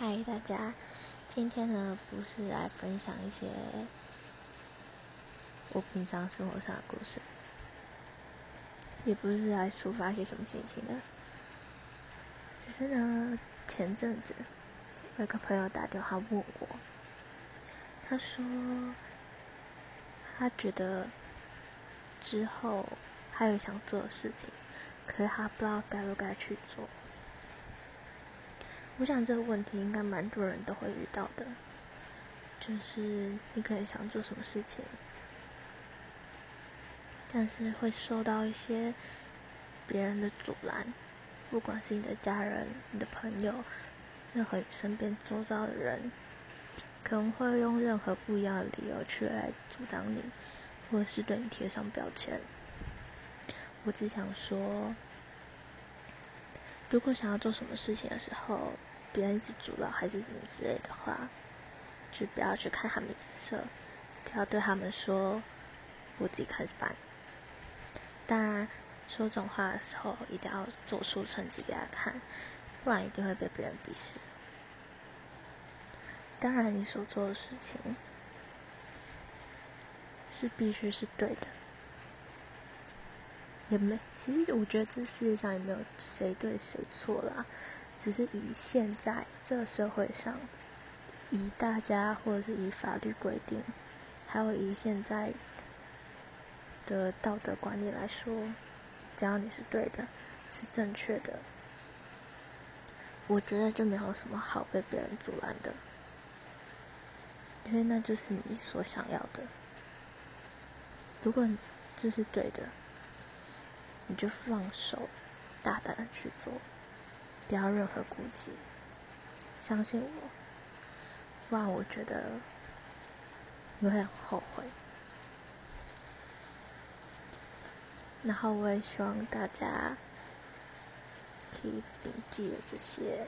嗨，大家，今天呢不是来分享一些我平常生活上的故事，也不是来抒发些什么心情的，只是呢前阵子有个朋友打电话问我，他说他觉得之后还有想做的事情，可是他不知道该不该去做。我想这个问题应该蛮多人都会遇到的，就是你可能想做什么事情，但是会受到一些别人的阻拦，不管是你的家人、你的朋友，任何你身边周遭的人，可能会用任何不一样的理由去来阻挡你，或者是对你贴上标签。我只想说，如果想要做什么事情的时候，别人一直阻挠还是什么之类的话，就不要去看他们脸色，只要对他们说我自己开始办。当然，说这种话的时候一定要做出成绩给他看，不然一定会被别人鄙视。当然，你所做的事情是必须是对的，也没。其实我觉得这世界上也没有谁对谁错啦。只是以现在这个社会上，以大家或者是以法律规定，还有以现在的道德观念来说，只要你是对的，是正确的，我觉得就没有什么好被别人阻拦的，因为那就是你所想要的。如果这是对的，你就放手，大胆的去做。不要任何顾忌，相信我，不然我觉得你会很后悔。然后我也希望大家可以铭记了这些，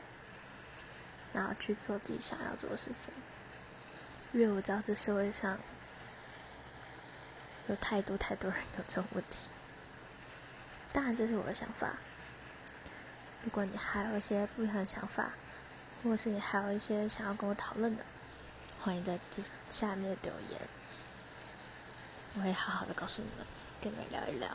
然后去做自己想要做的事情。因为我知道这社会上有太多太多人有这种问题，当然这是我的想法。如果你还有一些不一样的想法，或者是你还有一些想要跟我讨论的，欢迎在下面留言，我会好好的告诉你们，跟你们聊一聊。